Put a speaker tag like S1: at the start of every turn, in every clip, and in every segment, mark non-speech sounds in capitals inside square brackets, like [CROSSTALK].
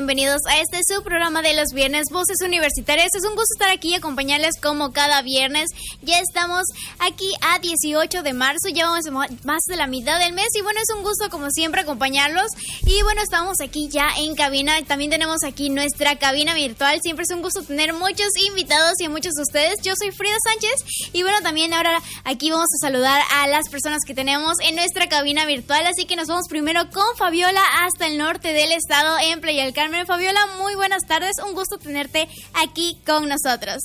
S1: Bienvenidos a este su programa de los viernes, Voces Universitarias. Es un gusto estar aquí y acompañarles como cada viernes. Ya estamos aquí a 18 de marzo, ya vamos más de la mitad del mes y bueno, es un gusto como siempre acompañarlos. Y bueno, estamos aquí ya en cabina, también tenemos aquí nuestra cabina virtual. Siempre es un gusto tener muchos invitados y a muchos de ustedes. Yo soy Frida Sánchez y bueno, también ahora aquí vamos a saludar a las personas que tenemos en nuestra cabina virtual. Así que nos vamos primero con Fabiola hasta el norte del estado en y el Carmen. Fabiola, muy buenas tardes. Un gusto tenerte aquí con nosotros.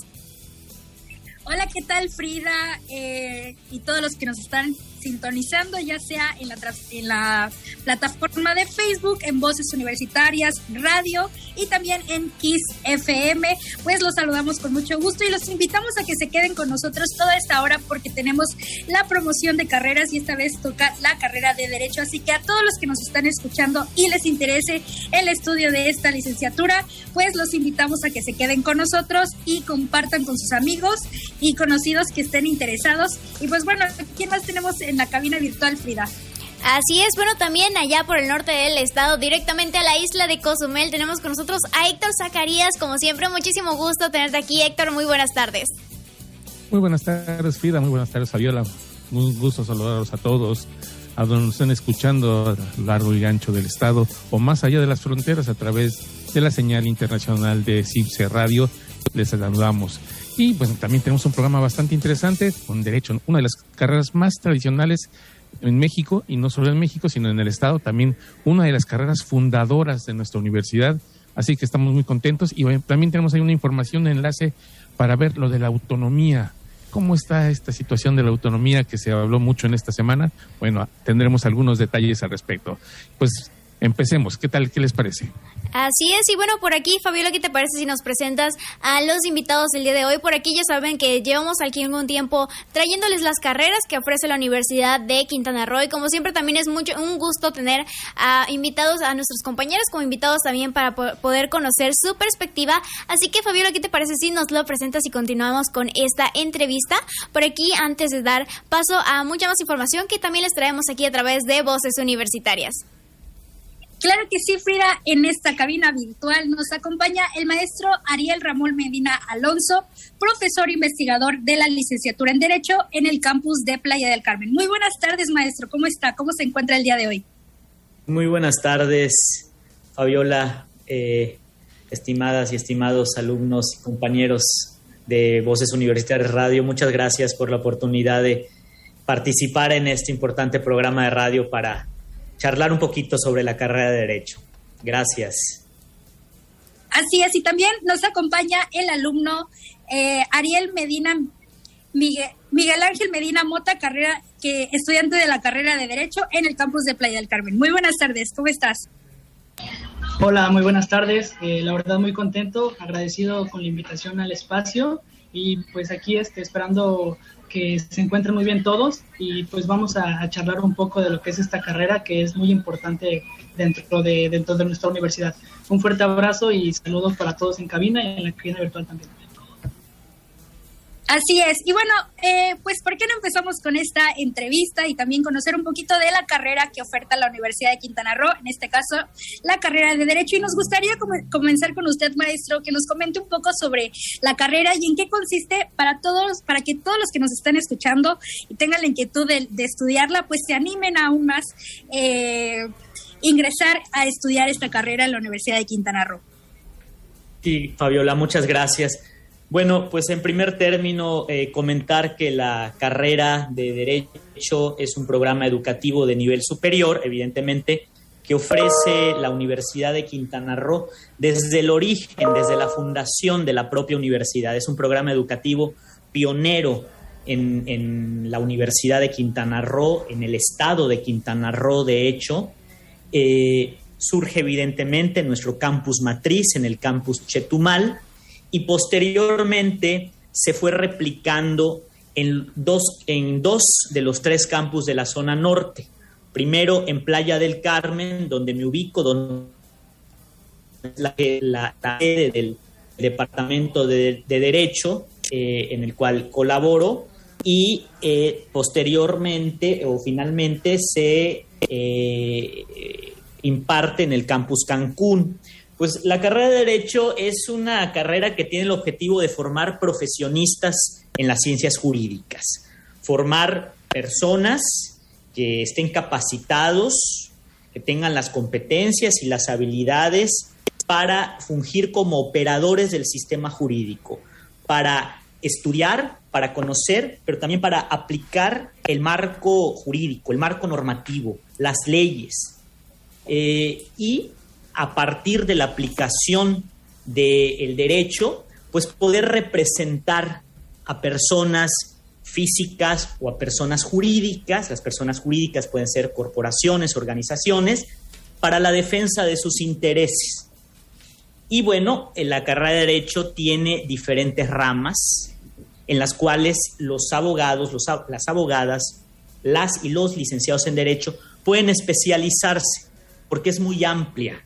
S2: Hola, ¿qué tal Frida? Eh, y todos los que nos están sintonizando, ya sea en la, en la plataforma de Facebook, en Voces Universitarias, Radio y también en Kiss FM. Pues los saludamos con mucho gusto y los invitamos a que se queden con nosotros toda esta hora porque tenemos la promoción de carreras y esta vez toca la carrera de Derecho. Así que a todos los que nos están escuchando y les interese el estudio de esta licenciatura, pues los invitamos a que se queden con nosotros y compartan con sus amigos y conocidos que estén interesados. Y pues bueno, ¿quién más tenemos en la cabina virtual, Frida.
S1: Así es, bueno, también allá por el norte del estado, directamente a la isla de Cozumel, tenemos con nosotros a Héctor Zacarías. Como siempre, muchísimo gusto tenerte aquí, Héctor. Muy buenas tardes.
S3: Muy buenas tardes, Frida. Muy buenas tardes, Fabiola. Muy gusto saludarlos a todos, a donde nos estén escuchando a largo y ancho del estado o más allá de las fronteras a través de la señal internacional de CIPSE Radio. Les saludamos. Y pues también tenemos un programa bastante interesante con derecho, una de las carreras más tradicionales en México, y no solo en México, sino en el Estado, también una de las carreras fundadoras de nuestra universidad. Así que estamos muy contentos y también tenemos ahí una información, un enlace para ver lo de la autonomía. ¿Cómo está esta situación de la autonomía que se habló mucho en esta semana? Bueno, tendremos algunos detalles al respecto. Pues empecemos. ¿Qué tal? ¿Qué les parece?
S1: Así es, y bueno, por aquí, Fabiola, ¿qué te parece si nos presentas a los invitados del día de hoy? Por aquí ya saben que llevamos aquí un tiempo trayéndoles las carreras que ofrece la Universidad de Quintana Roo y como siempre también es mucho un gusto tener a invitados a nuestros compañeros como invitados también para poder conocer su perspectiva. Así que Fabiola, ¿qué te parece si nos lo presentas y continuamos con esta entrevista? Por aquí, antes de dar paso a mucha más información que también les traemos aquí a través de Voces Universitarias.
S2: Claro que sí, Frida. En esta cabina virtual nos acompaña el maestro Ariel Ramón Medina Alonso, profesor investigador de la licenciatura en Derecho en el campus de Playa del Carmen. Muy buenas tardes, maestro. ¿Cómo está? ¿Cómo se encuentra el día de hoy?
S4: Muy buenas tardes, Fabiola, eh, estimadas y estimados alumnos y compañeros de Voces Universitarias Radio. Muchas gracias por la oportunidad de participar en este importante programa de radio para charlar un poquito sobre la carrera de Derecho. Gracias.
S2: Así es, y también nos acompaña el alumno eh, Ariel Medina, Miguel, Miguel, Ángel Medina Mota, carrera, que, estudiante de la carrera de Derecho en el campus de Playa del Carmen. Muy buenas tardes, ¿cómo estás?
S5: Hola, muy buenas tardes. Eh, la verdad muy contento, agradecido con la invitación al espacio y pues aquí este, esperando que se encuentren muy bien todos y pues vamos a, charlar un poco de lo que es esta carrera que es muy importante dentro de, dentro de nuestra universidad. Un fuerte abrazo y saludos para todos en cabina y en la cabina virtual también.
S2: Así es. Y bueno, eh, pues ¿por qué no empezamos con esta entrevista y también conocer un poquito de la carrera que oferta la Universidad de Quintana Roo, en este caso la carrera de Derecho? Y nos gustaría comenzar con usted, maestro, que nos comente un poco sobre la carrera y en qué consiste para todos, para que todos los que nos están escuchando y tengan la inquietud de, estudiarla, pues se animen aún más eh, ingresar a estudiar esta carrera en la Universidad de Quintana Roo.
S4: Sí, Fabiola, muchas gracias. Bueno, pues en primer término, eh, comentar que la carrera de Derecho es un programa educativo de nivel superior, evidentemente, que ofrece la Universidad de Quintana Roo desde el origen, desde la fundación de la propia universidad. Es un programa educativo pionero en, la Universidad de Quintana Roo, en el estado de Quintana Roo, de hecho. Eh, surge evidentemente en nuestro campus matriz, en el campus Chetumal, y posteriormente se fue replicando en dos, en dos de los tres campus de la zona norte. Primero en Playa del Carmen, donde me ubico, donde la, la, sede del Departamento de, Derecho, eh, en el cual colaboro, y eh, posteriormente o finalmente se eh, imparte en el campus Cancún. Pues la carrera de Derecho es una carrera que tiene el objetivo de formar profesionistas en las ciencias jurídicas, formar personas que estén capacitados, que tengan las competencias y las habilidades para fungir como operadores del sistema jurídico, para estudiar, para conocer, pero también para aplicar el marco jurídico, el marco normativo, las leyes, eh, y a partir de la aplicación del derecho, pues poder representar a personas físicas o a personas jurídicas, las personas jurídicas pueden ser corporaciones, organizaciones, para la defensa de sus intereses. Y bueno, en la carrera de Derecho tiene diferentes ramas en las cuales los abogados, las abogadas, las y los licenciados en Derecho pueden especializarse porque es muy amplia,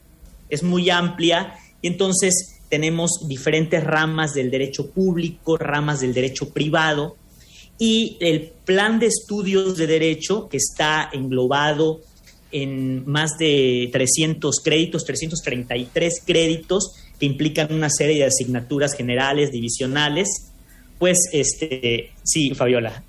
S4: es muy amplia y entonces tenemos diferentes ramas del derecho público, ramas del derecho privado y el plan de estudios de derecho que está englobado en más de 300 créditos, 333 créditos que implican una serie de asignaturas generales, divisionales. Pues, este, sí, Fabiola.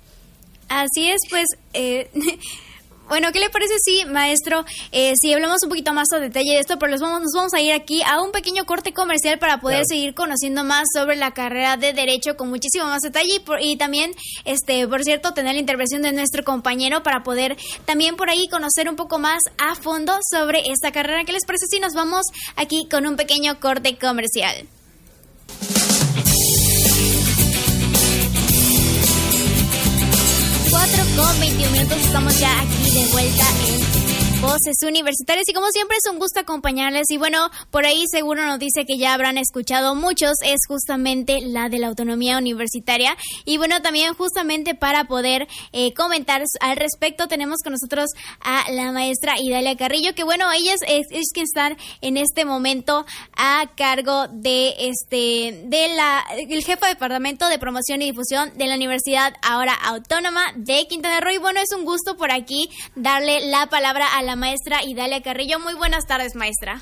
S1: Así es, pues, eh, [LAUGHS] Bueno, ¿qué le parece si, maestro, eh, si hablamos un poquito más a detalle de esto, pero nos vamos, nos vamos a ir aquí a un pequeño corte comercial para poder seguir conociendo más sobre la carrera de Derecho con muchísimo más detalle y, también, este, por cierto, tener la intervención de nuestro compañero para poder también por ahí conocer un poco más a fondo sobre esta carrera. ¿Qué les parece si nos vamos aquí con un pequeño corte comercial? Con 21 minutos. Estamos ya aquí de vuelta en Voces Universitarias y como siempre es un gusto acompañarles y bueno, por ahí seguro nos dice que ya habrán escuchado muchos, es justamente la de la autonomía universitaria y bueno, también justamente para poder eh, comentar al respecto tenemos con nosotros a la maestra Idalia Carrillo, que bueno, ella es, es, que están en este momento a cargo de este, de la, el jefe de departamento de promoción y difusión de la Universidad ahora autónoma de Quintana Roo y bueno, es un gusto por aquí darle la palabra a la la maestra Idalia Carrillo. Muy buenas tardes, maestra.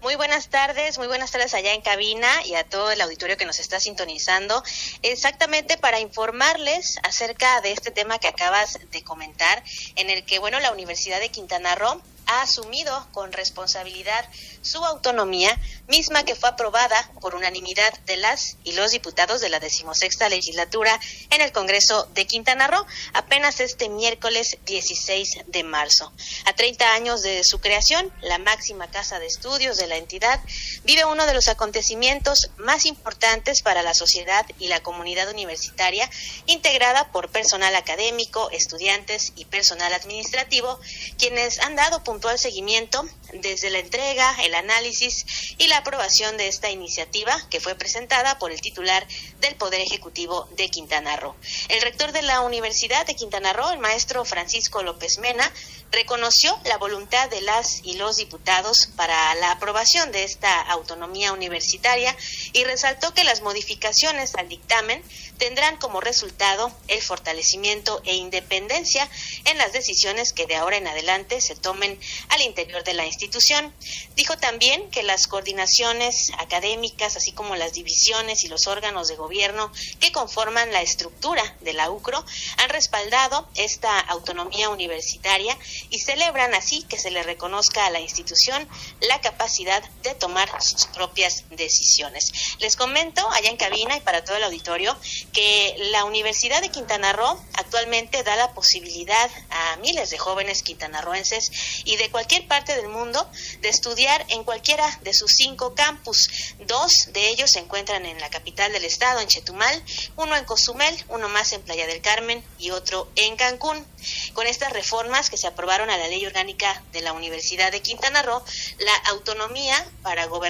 S6: Muy buenas tardes, muy buenas tardes allá en cabina y a todo el auditorio que nos está sintonizando. Exactamente para informarles acerca de este tema que acabas de comentar, en el que, bueno, la Universidad de Quintana Roo ha asumido con responsabilidad su autonomía, misma que fue aprobada por unanimidad de las y los diputados de la decimosexta legislatura en el Congreso de Quintana Roo apenas este miércoles 16 de marzo. A 30 años de su creación, la máxima casa de estudios de la entidad vive uno de los acontecimientos más importantes para la sociedad y la comunidad universitaria, integrada por personal académico, estudiantes y personal administrativo, quienes han dado puntual seguimiento desde la entrega, el análisis y la aprobación de esta iniciativa que fue presentada por el titular del Poder Ejecutivo de Quintana Roo. El rector de la Universidad de Quintana Roo, el maestro Francisco López Mena, reconoció la voluntad de las y los diputados para la aprobación de esta autonomía universitaria y resaltó que las modificaciones al dictamen tendrán como resultado el fortalecimiento e independencia en las decisiones que de ahora en adelante se tomen al interior de la institución. Dijo también que las coordinaciones académicas, así como las divisiones y los órganos de gobierno que conforman la estructura de la UCRO, han respaldado esta autonomía universitaria y celebran así que se le reconozca a la institución la capacidad de tomar sus propias decisiones. Les comento allá en cabina y para todo el auditorio que la Universidad de Quintana Roo actualmente da la posibilidad a miles de jóvenes quintanarroenses y de cualquier parte del mundo de estudiar en cualquiera de sus cinco campus. Dos de ellos se encuentran en la capital del estado, en Chetumal, uno en Cozumel, uno más en Playa del Carmen y otro en Cancún. Con estas reformas que se aprobaron a la ley orgánica de la Universidad de Quintana Roo, la autonomía para gobernar,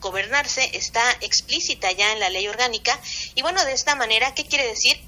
S6: gobernarse está explícita ya en la ley orgánica y bueno, de esta manera, ¿qué quiere decir?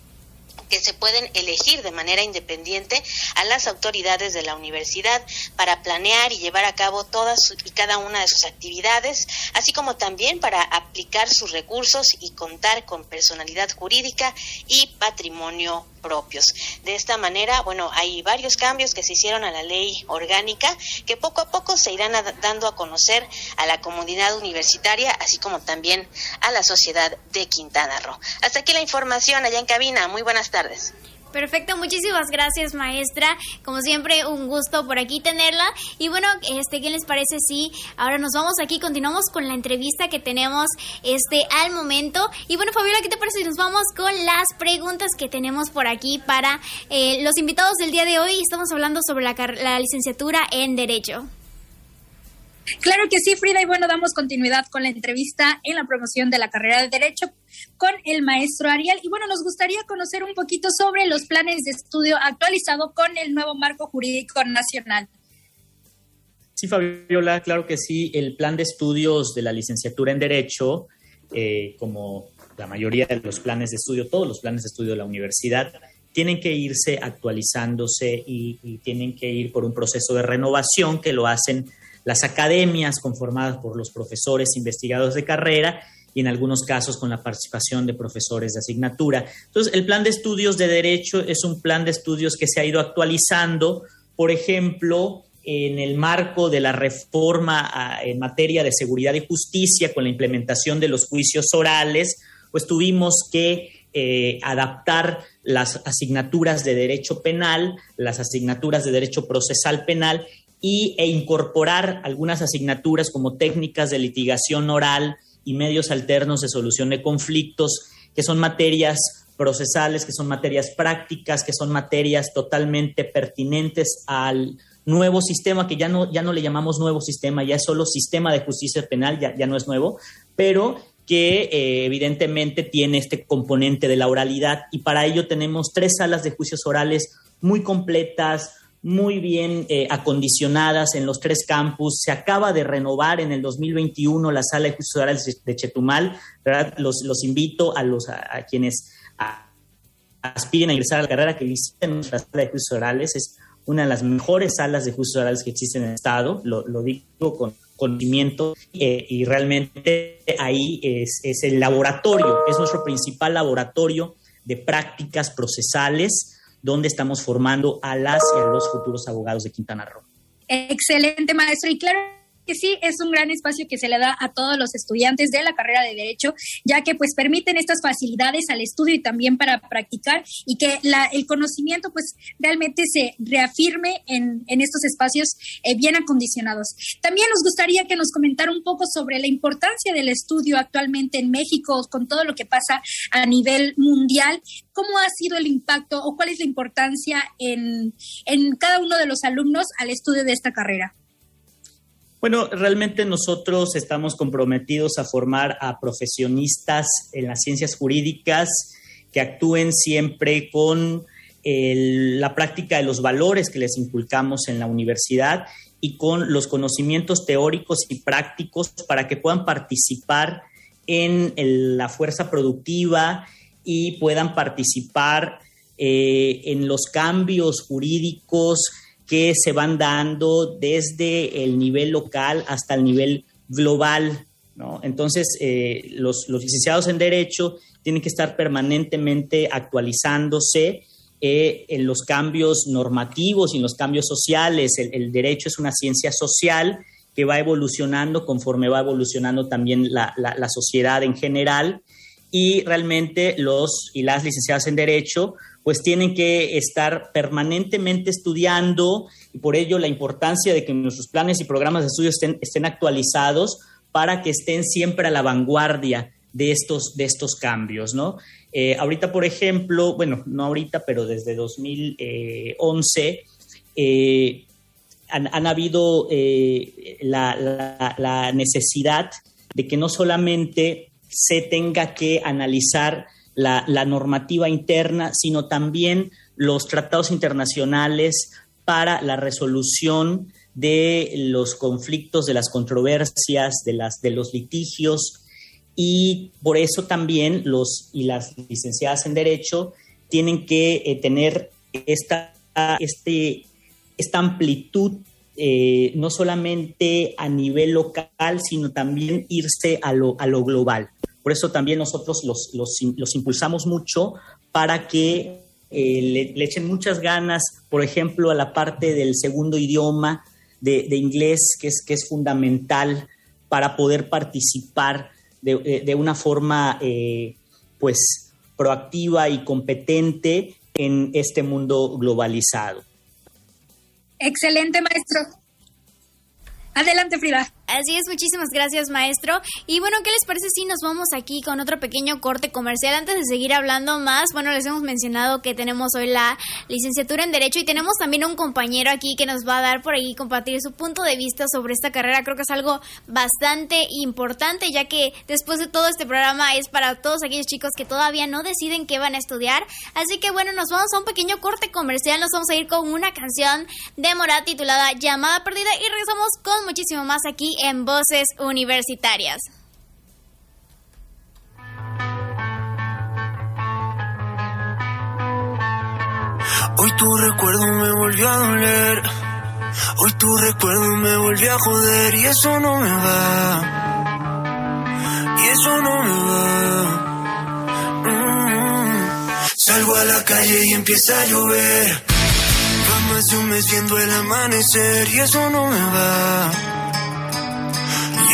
S6: que se pueden elegir de manera independiente a las autoridades de la universidad para planear y llevar a cabo todas y cada una de sus actividades, así como también para aplicar sus recursos y contar con personalidad jurídica y patrimonio propios. De esta manera, bueno, hay varios cambios que se hicieron a la ley orgánica que poco a poco se irán dando a conocer a la comunidad universitaria, así como también a la sociedad de Quintana Roo. Hasta aquí la información allá en cabina. Muy buenas tardes.
S1: Perfecto, muchísimas gracias maestra. Como siempre, un gusto por aquí tenerla. Y bueno, este, ¿qué les parece si ahora nos vamos aquí, continuamos con la entrevista que tenemos este al momento? Y bueno, Fabiola, ¿qué te parece si nos vamos con las preguntas que tenemos por aquí para eh, los invitados del día de hoy? Estamos hablando sobre la, la licenciatura en Derecho.
S2: Claro que sí, Frida, y bueno, damos continuidad con la entrevista en la promoción de la carrera de Derecho con el maestro Ariel. Y bueno, nos gustaría conocer un poquito sobre los planes de estudio actualizado con el nuevo marco jurídico nacional.
S4: Sí, Fabiola, claro que sí. El plan de estudios de la licenciatura en Derecho, eh, como la mayoría de los planes de estudio, todos los planes de estudio de la universidad, tienen que irse actualizándose y, y tienen que ir por un proceso de renovación que lo hacen las academias conformadas por los profesores investigadores de carrera y en algunos casos con la participación de profesores de asignatura. Entonces, el plan de estudios de derecho es un plan de estudios que se ha ido actualizando, por ejemplo, en el marco de la reforma ah, en materia de seguridad y justicia con la implementación de los juicios orales, pues tuvimos que eh, adaptar las asignaturas de derecho penal, las asignaturas de derecho procesal penal y, e incorporar algunas asignaturas como técnicas de litigación oral y medios alternos de solución de conflictos, que son materias procesales, que son materias prácticas, que son materias totalmente pertinentes al nuevo sistema, que ya no, ya no le llamamos nuevo sistema, ya es solo sistema de justicia penal, ya, ya no es nuevo, pero que eh, evidentemente tiene este componente de la oralidad. Y para ello tenemos tres salas de juicios orales muy completas, muy bien eh, acondicionadas en los tres campus. Se acaba de renovar en el 2021 la sala de orales de Chetumal. Los, los invito a, los, a, quienes aspiren a ingresar a la carrera que visiten nuestra sala de juicios orales. Es una de las mejores salas de juicios orales que existen en el Estado. Lo, digo con conocimiento eh, y realmente ahí es, es el laboratorio, es nuestro principal laboratorio de prácticas procesales donde estamos formando a las y a los futuros abogados de Quintana Roo.
S2: Excelente, maestro. Y claro que sí es un gran espacio que se le da a todos los estudiantes de la carrera de derecho, ya que pues permiten estas facilidades al estudio y también para practicar y que el conocimiento pues realmente se reafirme en, en estos espacios eh, bien acondicionados. También nos gustaría que nos comentara un poco sobre la importancia del estudio actualmente en México con todo lo que pasa a nivel mundial. ¿Cómo ha sido el impacto o cuál es la importancia en, en cada uno de los alumnos al estudio de esta carrera?
S4: Bueno, realmente nosotros estamos comprometidos a formar a profesionistas en las ciencias jurídicas que actúen siempre con la práctica de los valores que les inculcamos en la universidad y con los conocimientos teóricos y prácticos para que puedan participar en la fuerza productiva y puedan participar eh, en los cambios jurídicos que se van dando desde el nivel local hasta el nivel global. ¿no? Entonces, eh, los, licenciados en Derecho tienen que estar permanentemente actualizándose eh, en los cambios normativos y en los cambios sociales. El, derecho es una ciencia social que va evolucionando conforme va evolucionando también la, la sociedad en general y realmente los y las licenciadas en Derecho pues tienen que estar permanentemente estudiando y por ello la importancia de que nuestros planes y programas de estudio estén, actualizados para que estén siempre a la vanguardia de estos, de estos cambios, ¿no? Eh, ahorita, por ejemplo, bueno, no ahorita, pero desde 2011, eh, han, habido eh, la, necesidad de que no solamente se tenga que analizar la, normativa interna, sino también los tratados internacionales para la resolución de los conflictos, de las controversias, de, las, de los litigios, y por eso también los y las licenciadas en Derecho tienen que eh, tener esta, este, esta amplitud, eh, no solamente a nivel local, sino también irse a lo, a lo global. Por eso también nosotros los, los, impulsamos mucho para que eh, le, echen muchas ganas, por ejemplo, a la parte del segundo idioma de, inglés, que es, que es fundamental para poder participar de, de una forma eh, pues proactiva y competente en este mundo globalizado.
S2: Excelente, maestro. Adelante, Frida.
S1: Así es, muchísimas gracias, maestro. Y bueno, ¿qué les parece si nos vamos aquí con otro pequeño corte comercial? Antes de seguir hablando más, bueno, les hemos mencionado que tenemos hoy la licenciatura en Derecho y tenemos también un compañero aquí que nos va a dar por ahí compartir su punto de vista sobre esta carrera. Creo que es algo bastante importante, ya que después de todo este programa es para todos aquellos chicos que todavía no deciden qué van a estudiar. Así que bueno, nos vamos a un pequeño corte comercial. Nos vamos a ir con una canción de Morat titulada Llamada Perdida y regresamos con muchísimo más aquí en Voces Universitarias.
S7: Hoy tu recuerdo me volvió a doler. Hoy tu recuerdo me volvió a joder y eso no me va. Y eso no me va. Mm. Salgo a la calle y empieza a llover. Va más de el amanecer y eso no me va.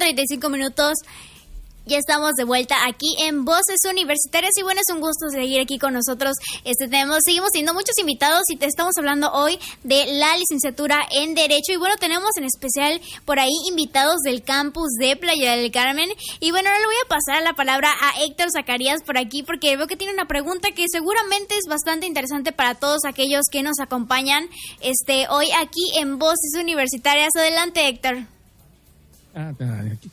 S1: 35 minutos. Ya estamos de vuelta aquí en Voces Universitarias y bueno, es un gusto seguir aquí con nosotros. Este tenemos, seguimos teniendo muchos invitados y te estamos hablando hoy de la licenciatura en Derecho y bueno, tenemos en especial por ahí invitados del campus de Playa del Carmen y bueno, ahora le voy a pasar la palabra a Héctor Zacarías por aquí porque veo que tiene una pregunta que seguramente es bastante interesante para todos aquellos que nos acompañan este hoy aquí en Voces Universitarias. Adelante, Héctor.
S3: Ah,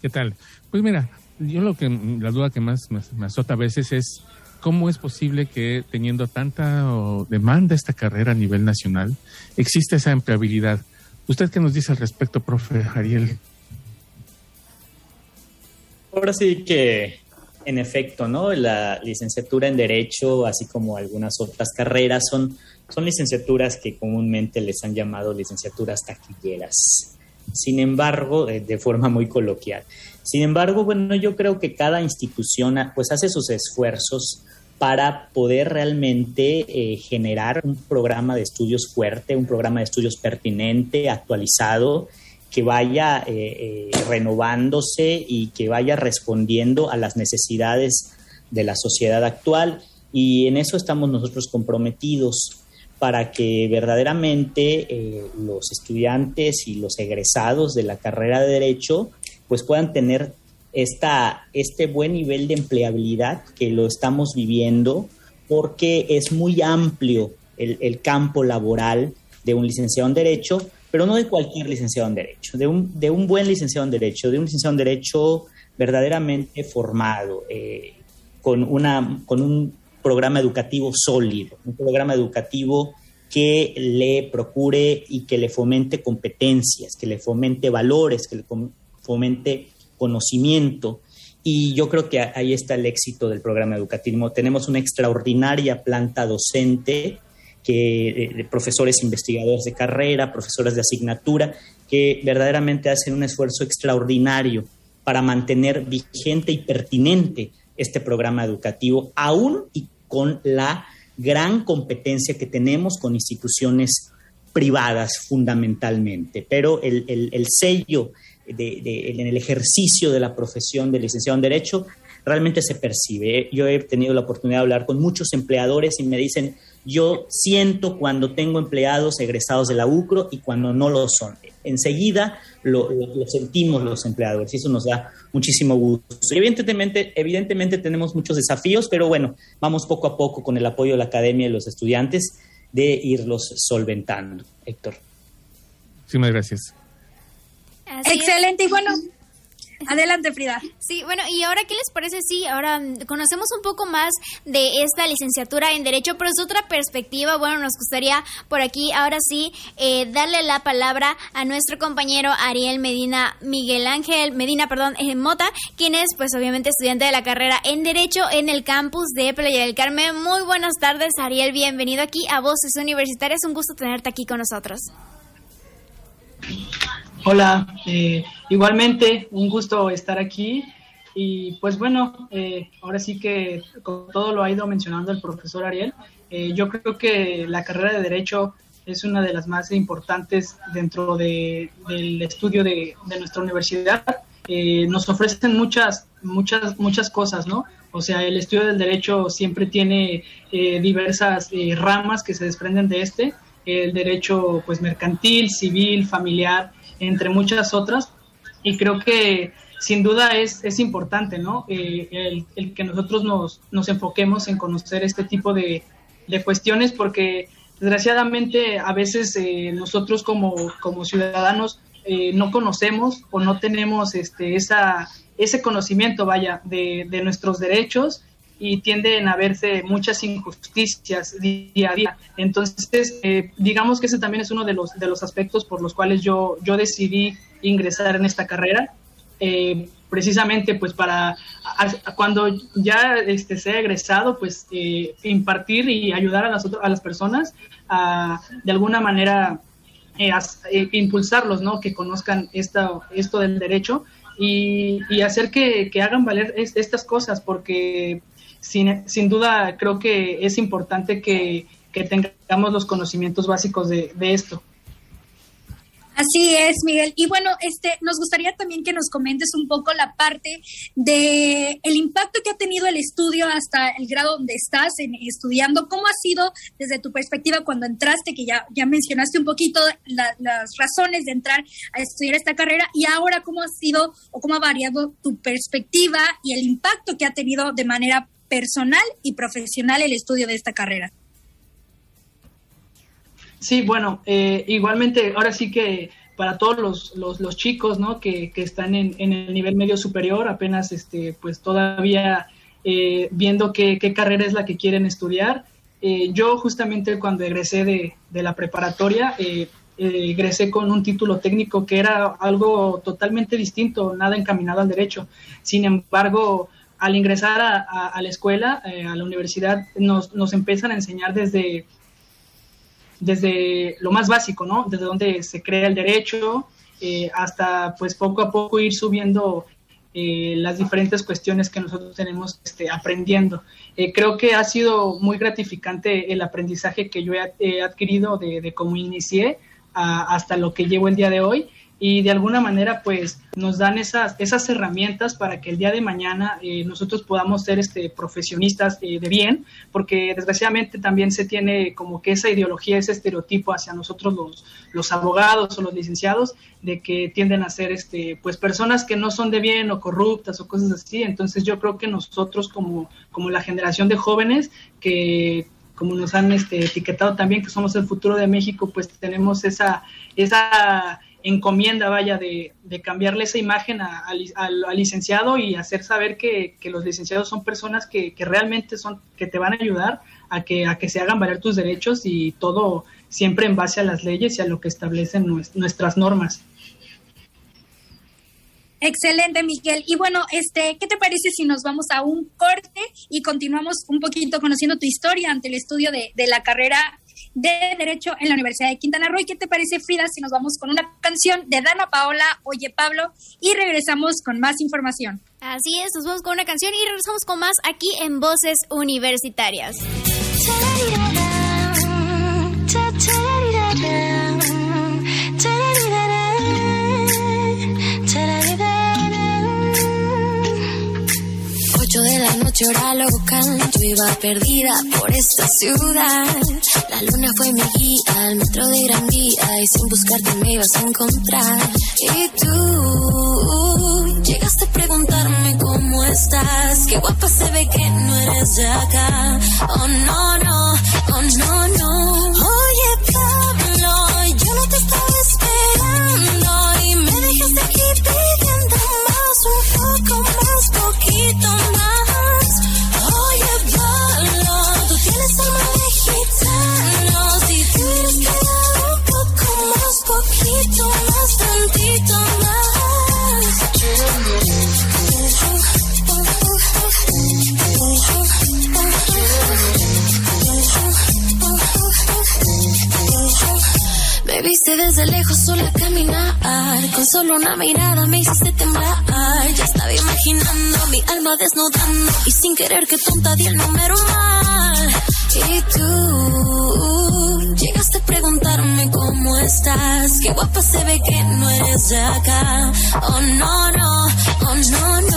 S3: ¿qué tal? Pues mira, yo lo que la duda que más me, azota a veces es cómo es posible que teniendo tanta demanda esta carrera a nivel nacional existe esa empleabilidad. ¿Usted qué nos dice al respecto, profe Ariel?
S4: Ahora sí que, en efecto, ¿no? La licenciatura en Derecho, así como algunas otras carreras, son, son licenciaturas que comúnmente les han llamado licenciaturas taquilleras. Sin embargo, de forma muy coloquial. Sin embargo, bueno, yo creo que cada institución pues hace sus esfuerzos para poder realmente eh, generar un programa de estudios fuerte, un programa de estudios pertinente, actualizado, que vaya eh, eh, renovándose y que vaya respondiendo a las necesidades de la sociedad actual. Y en eso estamos nosotros comprometidos para que verdaderamente los estudiantes y los egresados de la carrera de derecho pues puedan tener esta, este buen nivel de empleabilidad que lo estamos viviendo porque es muy amplio el, campo laboral de un licenciado en Derecho, pero no de cualquier licenciado en Derecho, de un, de un buen licenciado en Derecho, de un licenciado en Derecho verdaderamente formado, eh, con, una, con un programa educativo sólido, un programa educativo que le procure y que le fomente competencias, que le fomente valores, que le fomente conocimiento. Y yo creo que ahí está el éxito del programa educativo. Tenemos una extraordinaria planta docente, que, eh, profesores investigadores de carrera, profesores de asignatura, que verdaderamente hacen un esfuerzo extraordinario para mantener vigente y pertinente este programa educativo, aún y con la gran competencia que tenemos con instituciones privadas fundamentalmente. Pero el, el, el sello en el ejercicio de la profesión de licenciado en Derecho, realmente se percibe. Yo he tenido la oportunidad de hablar con muchos empleadores y me dicen, yo siento cuando tengo empleados egresados de la UCRO y cuando no lo son. Enseguida lo, sentimos los empleadores y eso nos da muchísimo gusto. Evidentemente, evidentemente tenemos muchos desafíos, pero bueno, vamos poco a poco con el apoyo de la academia y los estudiantes de irlos solventando. Héctor.
S3: Muchísimas gracias.
S2: Excelente, y bueno, [LAUGHS] Adelante, Frida.
S1: Sí, bueno, y ahora, ¿qué les parece si ahora conocemos un poco más de esta licenciatura en Derecho, pero es otra perspectiva? Bueno, nos gustaría por aquí, ahora sí, eh, darle la palabra a nuestro compañero Ariel Medina, Miguel Ángel Medina, perdón, eh, Mota, quien es, pues, obviamente, estudiante de la carrera en Derecho en el campus de Playa del Carmen. Muy buenas tardes, Ariel, bienvenido aquí a Voces Universitarias. Un gusto tenerte aquí con nosotros.
S5: Hola, eh, igualmente un gusto estar aquí y pues bueno, eh, ahora sí que con todo lo ha ido mencionando el profesor Ariel, eh, yo creo que la carrera de Derecho es una de las más importantes dentro del estudio de, nuestra universidad. nos ofrecen muchas, muchas, muchas cosas, ¿no? O sea, el estudio del derecho siempre tiene diversas ramas que se desprenden de este, el derecho pues mercantil, civil, familiar, entre muchas otras. Y creo que sin duda es, es importante, ¿no? Eh, el, que nosotros nos, nos, enfoquemos en conocer este tipo de, de cuestiones porque desgraciadamente a veces eh, nosotros como, como ciudadanos eh, no conocemos o no tenemos este, esa, ese conocimiento, vaya, de, de nuestros derechos y tienden a verse muchas injusticias día a día. Entonces, eh, digamos que ese también es uno de los, de los aspectos por los cuales yo, yo decidí ingresar en esta carrera. Eh, precisamente pues para cuando ya este, sea egresado pues eh, impartir y ayudar a las, a las personas a de alguna manera impulsarlos no que conozcan esta, esto del derecho y, hacer que, que, hagan valer estas cosas porque sin, sin duda creo que es importante que, tengamos los conocimientos básicos de, esto.
S2: Así es, Miguel. Y bueno, este, nos gustaría también que nos comentes un poco la parte de el impacto que ha tenido el estudio hasta el grado donde estás en, estudiando. ¿Cómo ha sido desde tu perspectiva cuando entraste, que ya, ya mencionaste un poquito las razones de entrar a estudiar esta carrera y ahora cómo ha sido o cómo ha variado tu perspectiva y el impacto que ha tenido de manera personal y profesional el estudio de esta carrera?
S5: Sí, bueno, eh, igualmente, ahora sí que para todos los, los, chicos, ¿no? Que, que están en, en, el nivel medio superior, apenas, este, pues todavía eh, viendo qué, carrera es la que quieren estudiar. Eh, yo justamente cuando egresé de, de la preparatoria, eh, egresé con un título técnico que era algo totalmente distinto, nada encaminado al derecho. Sin embargo, al ingresar a, la escuela, a la universidad, nos, nos empiezan a enseñar desde desde lo más básico, ¿no? Desde donde se crea el derecho eh, hasta pues poco a poco ir subiendo eh, las diferentes cuestiones que nosotros tenemos este, aprendiendo. Eh, creo que ha sido muy gratificante el aprendizaje que yo he, adquirido de, de, cómo inicié hasta lo que llevo el día de hoy y de alguna manera pues nos dan esas, esas herramientas para que el día de mañana eh, nosotros podamos ser este, profesionistas eh, de bien, porque desgraciadamente también se tiene como que esa ideología, ese estereotipo hacia nosotros los, los abogados o los licenciados de que tienden a ser este, pues personas que no son de bien o corruptas o cosas así. Entonces yo creo que nosotros como, como la generación de jóvenes que como nos han este, etiquetado también que somos el futuro de México, pues tenemos esa, esa encomienda, vaya, de, de cambiarle esa imagen a, al, licenciado y hacer saber que, que los licenciados son personas que, que, realmente son, que te van a ayudar a que, a que se hagan valer tus derechos y todo siempre en base a las leyes y a lo que establecen nuestras normas.
S2: Excelente, Miguel. Y bueno, este, ¿qué te parece si nos vamos a un corte y continuamos un poquito conociendo tu historia ante el estudio de, de la carrera de Derecho en la Universidad de Quintana Roo. ¿Y qué te parece, Frida, si nos vamos con una canción de Dana Paola, Oye Pablo, y regresamos con más información?
S1: Así es, nos vamos con una canción y regresamos con más aquí en Voces Universitarias.
S8: Noche hora yo iba perdida por esta ciudad. La luna fue mi guía al metro de Gran Vía y sin buscarte me ibas a encontrar. Y tú llegaste a preguntarme cómo estás, qué guapa se ve que no eres de acá. Oh no no, oh no no. Viste desde lejos sola caminar, con solo una mirada me hiciste temblar. Ya estaba imaginando mi alma desnudando y sin querer que tonta di el número mal. Y tú llegaste a preguntarme cómo estás. Qué guapa se ve que no eres de acá. Oh no, no, oh no, no.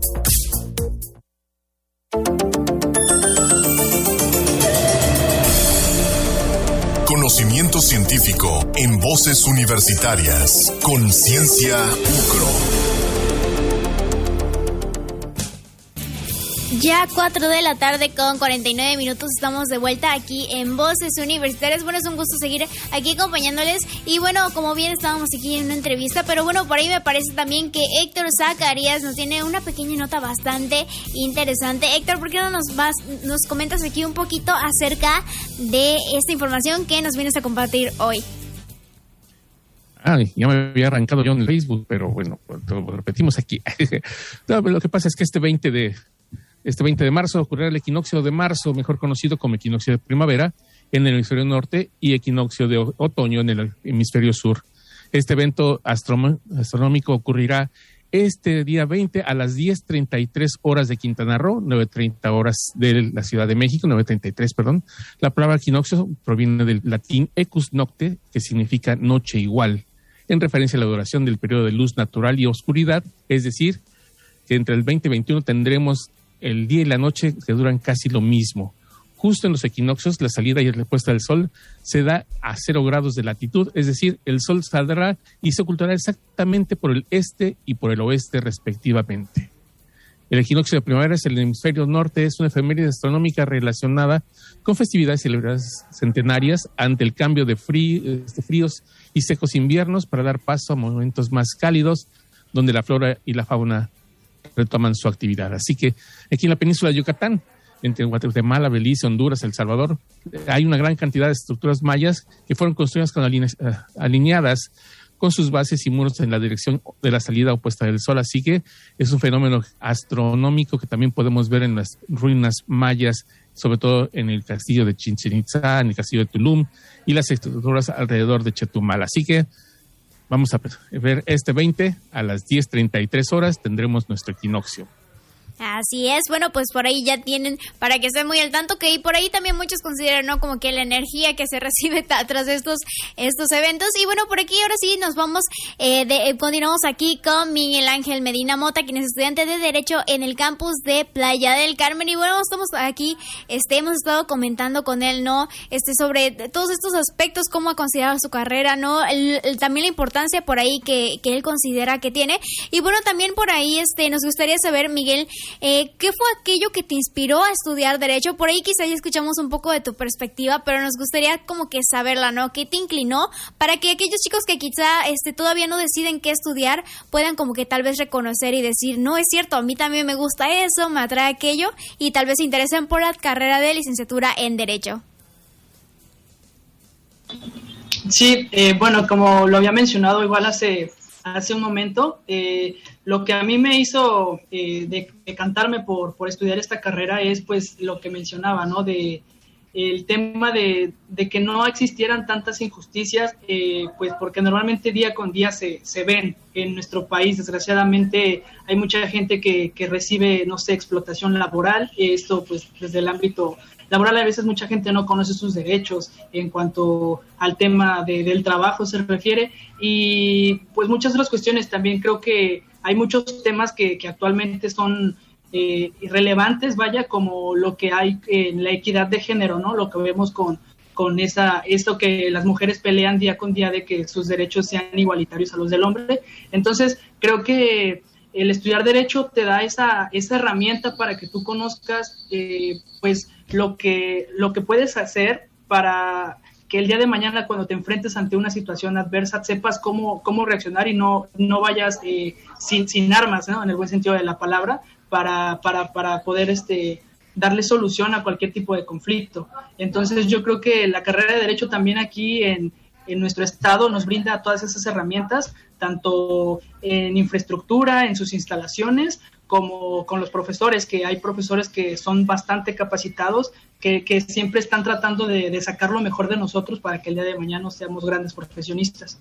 S9: Científico en voces universitarias. Conciencia UCRO.
S1: Ya 4 de la tarde con 49 minutos estamos de vuelta aquí en Voces Universitarias. Bueno, es un gusto seguir aquí acompañándoles. Y bueno, como bien estábamos aquí en una entrevista, pero bueno, por ahí me parece también que Héctor Zacarías nos tiene una pequeña nota bastante interesante. Héctor, ¿por qué no nos vas, nos comentas aquí un poquito acerca de esta información que nos vienes a compartir hoy?
S3: Ah, ya me había arrancado yo en el Facebook, pero bueno, lo repetimos aquí. [LAUGHS] lo que pasa es que este 20 de, este 20 de marzo ocurrirá el equinoccio de marzo, mejor conocido como equinoccio de primavera, en el hemisferio norte y equinoccio de otoño en el hemisferio sur. Este evento astronómico ocurrirá este día 20 a las 10.33 horas de Quintana Roo, 9.30 horas de la Ciudad de México, 9.33, perdón. La palabra equinoccio proviene del latín ecus nocte, que significa noche igual, en referencia a la duración del periodo de luz natural y oscuridad, es decir, que entre el 20 y 21 tendremos el día y la noche que duran casi lo mismo. Justo en los equinoccios, la salida y la puesta del sol se da a cero grados de latitud, es decir, el sol saldrá y se ocultará exactamente por el este y por el oeste respectivamente. El equinoccio de primavera es el hemisferio norte, es una efeméride astronómica relacionada con festividades y celebraciones centenarias ante el cambio de este, fríos y secos inviernos para dar paso a momentos más cálidos donde la flora y la fauna retoman su actividad. Así que aquí en la península de Yucatán, entre Guatemala, Belice, Honduras, El Salvador, hay una gran cantidad de estructuras mayas que fueron construidas con eh, alineadas con sus bases y muros en la dirección de la salida opuesta del sol. Así que es un fenómeno astronómico que también podemos ver en las ruinas mayas, sobre todo en el castillo de Chichen Itza, en el castillo de Tulum y las estructuras alrededor de Chetumal. Así que Vamos a ver este 20 a las 10.33 horas tendremos nuestro equinoccio.
S1: Así es, bueno, pues por ahí ya tienen, para que estén muy al tanto, que y por ahí también muchos consideran, ¿no? Como que la energía que se [LAUGHS] recibe tras estos, estos eventos. Y bueno, por aquí ahora sí nos vamos, eh, de, eh, continuamos aquí con Miguel Ángel Medina Mota, quien es estudiante de Derecho en el campus de Playa del Carmen. Y bueno, estamos aquí, este, hemos estado comentando con él, ¿no? Este, sobre todos estos aspectos, cómo ha considerado su carrera, ¿no? también la importancia por ahí que, que él considera que tiene. Y bueno, también por ahí, este, nos gustaría saber, Miguel, eh, ¿Qué fue aquello que te inspiró a estudiar Derecho? Por ahí quizá ya escuchamos un poco de tu perspectiva, pero nos gustaría como que saberla, ¿no? ¿Qué te inclinó para que aquellos chicos que quizá este, todavía no deciden qué estudiar puedan como que tal vez reconocer y decir, no es cierto, a mí también me gusta eso, me atrae aquello y tal vez se interesen por la carrera de licenciatura en Derecho?
S5: Sí, eh, bueno, como lo había mencionado igual hace hace un momento. Eh, lo que a mí me hizo eh, decantarme por, por estudiar esta carrera es pues lo que mencionaba, ¿no? De el tema de, que no existieran tantas injusticias, eh, pues porque normalmente día con día se, se, ven en nuestro país. Desgraciadamente hay mucha gente que, que recibe, no sé, explotación laboral. Esto pues desde el ámbito laboral a veces mucha gente no conoce sus derechos en cuanto al tema del trabajo se refiere y pues muchas otras cuestiones también creo que hay muchos temas que, actualmente son eh, irrelevantes, vaya, como lo que hay en la equidad de género, ¿no? Lo que vemos con, con esa, esto que las mujeres pelean día con día de que sus derechos sean igualitarios a los del hombre. Entonces, creo que el estudiar derecho te da esa, esa herramienta para que tú conozcas, eh, pues, lo que, lo que puedes hacer para que el día de mañana cuando te enfrentes ante una situación adversa sepas cómo, cómo reaccionar y no, no vayas eh, sin, sin armas, ¿no? en el buen sentido de la palabra, para, para, para poder este, darle solución a cualquier tipo de conflicto. Entonces yo creo que la carrera de derecho también aquí en, en nuestro estado nos brinda todas esas herramientas, tanto en infraestructura, en sus instalaciones, como con los profesores, que hay profesores que son bastante capacitados, que, que siempre están tratando de, de, sacar lo mejor de nosotros para que el día de mañana seamos grandes profesionistas.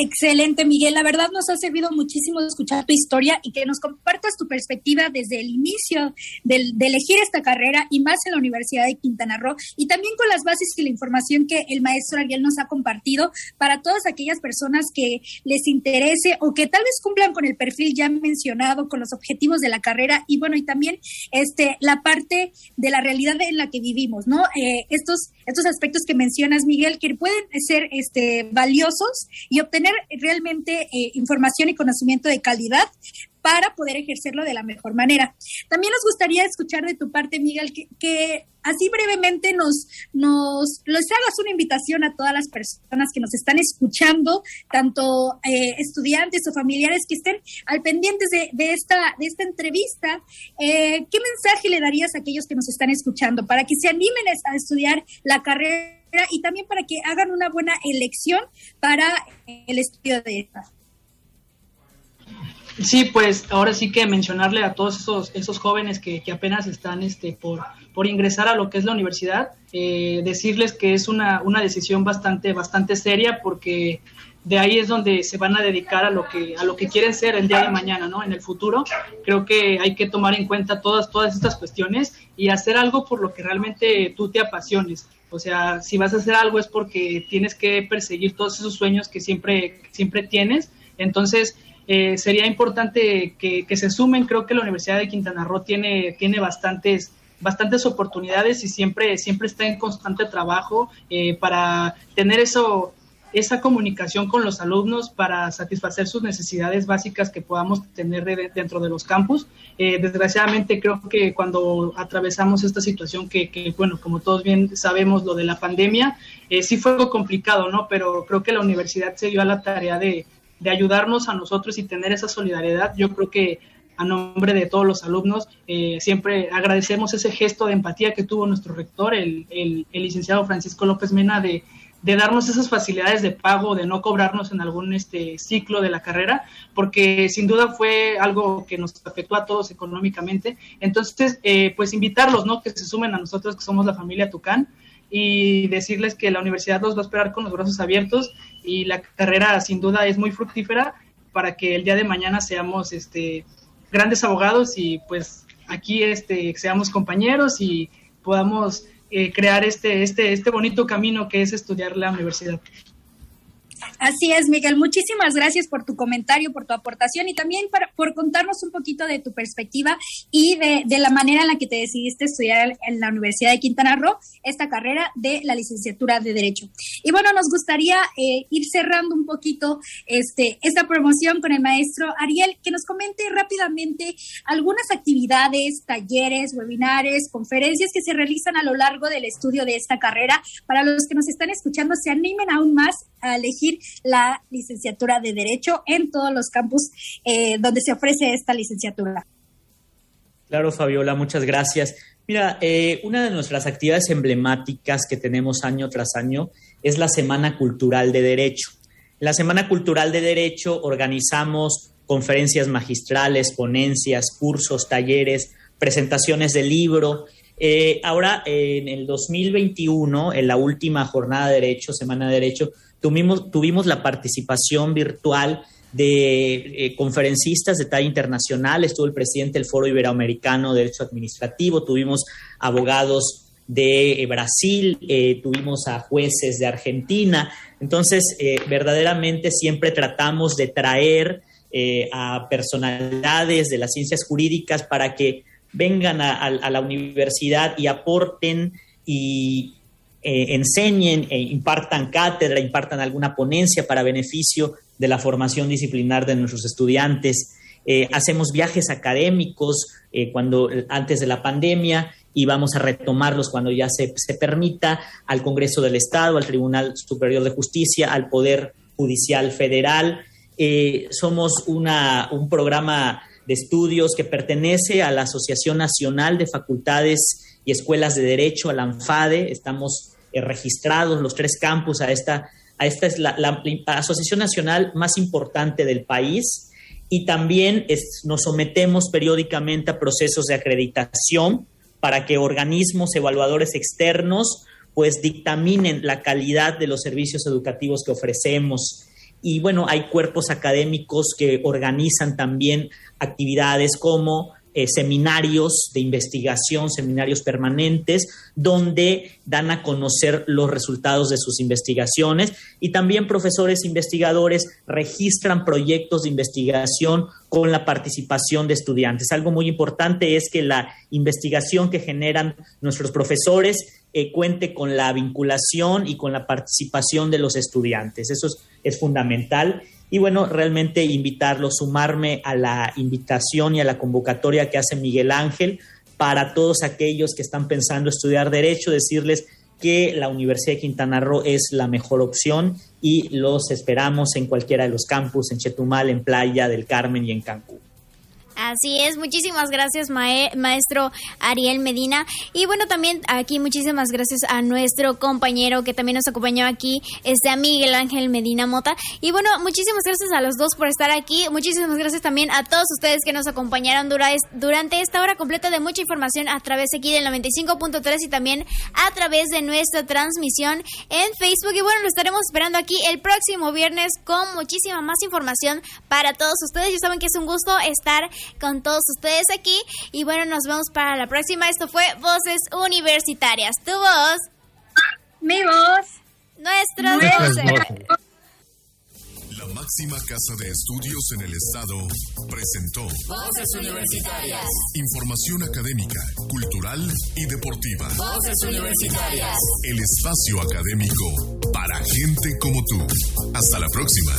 S2: Excelente, Miguel. La verdad nos ha servido muchísimo escuchar tu historia y que nos compartas tu perspectiva desde el inicio del, de elegir esta carrera y más en la Universidad de Quintana Roo y también con las bases y la información que el maestro Ariel nos ha compartido para todas aquellas personas que les interese o que tal vez cumplan con el perfil ya mencionado, con los objetivos de la carrera y bueno, y también este, la parte de la realidad en la que vivimos, ¿no? Eh, estos, estos aspectos que mencionas, Miguel, que pueden ser este, valiosos y obtener realmente eh, información y conocimiento de calidad para poder ejercerlo de la mejor manera. También nos gustaría escuchar de tu parte, Miguel, que, así brevemente nos, nos hagas una invitación a todas las personas que nos están escuchando, tanto eh, estudiantes o familiares que estén al pendientes de, esta, de esta entrevista. Eh, ¿Qué mensaje le darías a aquellos que nos están escuchando para que se animen a estudiar la carrera y también para que hagan una buena elección para el estudio de esta?
S5: Sí, pues ahora sí que mencionarle a todos esos, esos jóvenes que, apenas están este, por, por ingresar a lo que es la universidad, eh, decirles que es una, una decisión bastante, bastante seria porque de ahí es donde se van a dedicar a lo que a lo que quieren ser el día de mañana, ¿no? En el futuro. Creo que hay que tomar en cuenta todas todas estas cuestiones y hacer algo por lo que realmente tú te apasiones. O sea, si vas a hacer algo es porque tienes que perseguir todos esos sueños que siempre siempre tienes. Entonces, eh, sería importante que, se sumen. Creo que la Universidad de Quintana Roo tiene, tiene bastantes bastantes oportunidades y siempre, siempre está en constante trabajo eh, para tener eso, esa comunicación con los alumnos para satisfacer sus necesidades básicas que podamos tener dentro de los campus. Eh, desgraciadamente creo que cuando atravesamos esta situación que, bueno, como todos bien sabemos, lo de la pandemia, sí fue algo complicado, ¿no? Pero creo que la universidad se dio a la tarea de, de ayudarnos a nosotros y tener esa solidaridad. Yo creo que a nombre de todos los alumnos, eh, siempre agradecemos ese gesto de empatía que tuvo nuestro rector, el, el, licenciado Francisco López Mena, de, de, darnos esas facilidades de pago, de no cobrarnos en algún este, ciclo de la carrera, porque sin duda fue algo que nos afectó a todos económicamente. Entonces, eh, pues invitarlos, ¿no? Que se sumen a nosotros, que somos la familia Tucán, y decirles que la universidad los va a esperar con los brazos abiertos y la carrera sin duda es muy fructífera para que el día de mañana seamos este grandes abogados y pues aquí este seamos compañeros y podamos eh, crear este este este bonito camino que es estudiar la universidad.
S2: Así es, Miguel. Muchísimas gracias por tu comentario, por tu aportación y también por contarnos un poquito de tu perspectiva y de, la manera en la que te decidiste estudiar en la Universidad de Quintana Roo esta carrera de la licenciatura de Derecho. Y bueno, nos gustaría eh, ir cerrando un poquito este, esta promoción con el maestro Ariel, que nos comente rápidamente algunas actividades, talleres, webinares, conferencias que se realizan a lo largo del estudio de esta carrera. Para los que nos están escuchando, se animen aún más a elegir la licenciatura de Derecho en todos los campus eh, donde se ofrece esta licenciatura.
S4: Claro, Fabiola, muchas gracias. Mira, eh, una de nuestras actividades emblemáticas que tenemos año tras año es la Semana Cultural de Derecho. En la Semana Cultural de Derecho organizamos conferencias magistrales, ponencias, cursos, talleres, presentaciones de libro. Eh, ahora, en el 2021, en la última jornada de Derecho, Semana de Derecho, Tuvimos, tuvimos la participación virtual de eh, conferencistas de talla internacional, estuvo el presidente del Foro Iberoamericano de Derecho Administrativo, tuvimos abogados de eh, Brasil, eh, tuvimos a jueces de Argentina, entonces verdaderamente siempre tratamos de traer a personalidades de las ciencias jurídicas para que vengan a la universidad y aporten y, eh, enseñen, e impartan cátedra, impartan alguna ponencia para beneficio de la formación disciplinar de nuestros estudiantes. Eh, hacemos viajes académicos eh, cuando antes de la pandemia y vamos a retomarlos cuando ya se, se, permita al Congreso del Estado, al Tribunal Superior de Justicia, al Poder Judicial Federal. somos un programa de estudios que pertenece a la Asociación Nacional de Facultades y escuelas de derecho, a la ANFADE, estamos eh, registrados los tres campus, a esta, a esta es la, asociación nacional más importante del país y también nos sometemos periódicamente a procesos de acreditación para que organismos evaluadores externos pues dictaminen la calidad de los servicios educativos que ofrecemos. Y bueno, hay cuerpos académicos que organizan también actividades como eh, seminarios de investigación, seminarios permanentes, donde dan a conocer los resultados de sus investigaciones y también profesores investigadores registran proyectos de investigación con la participación de estudiantes. Algo muy importante es que la investigación que generan nuestros profesores eh, cuente con la vinculación y con la participación de los estudiantes. Eso es, fundamental. Y bueno, realmente invitarlos, sumarme a la invitación y a la convocatoria que hace Miguel Ángel para todos aquellos que están pensando estudiar derecho, decirles que la Universidad de Quintana Roo es la mejor opción y los esperamos en cualquiera de los campus, en Chetumal, en Playa del Carmen y en Cancún.
S1: Así es, muchísimas gracias maestro Ariel Medina. Y bueno, también aquí muchísimas gracias a nuestro compañero que también nos acompañó aquí, este Miguel Ángel Medina Mota. Y bueno, muchísimas gracias a los dos por estar aquí. Muchísimas gracias también a todos ustedes que nos acompañaron durante esta hora completa de mucha información a través aquí del 95.3 y también a través de nuestra transmisión en Facebook. Y bueno, lo estaremos esperando aquí el próximo viernes con muchísima más información para todos ustedes. Ya saben que es un gusto estar con todos ustedes aquí. Y bueno, nos vemos para la próxima. Esto fue Voces Universitarias. Tu voz.
S2: Mi voz.
S1: Nuestras voces.
S9: La máxima casa de estudios en el estado presentó
S10: Voces Universitarias.
S9: Información académica, cultural y deportiva.
S10: Voces Universitarias.
S9: El espacio académico para gente como tú. Hasta la próxima.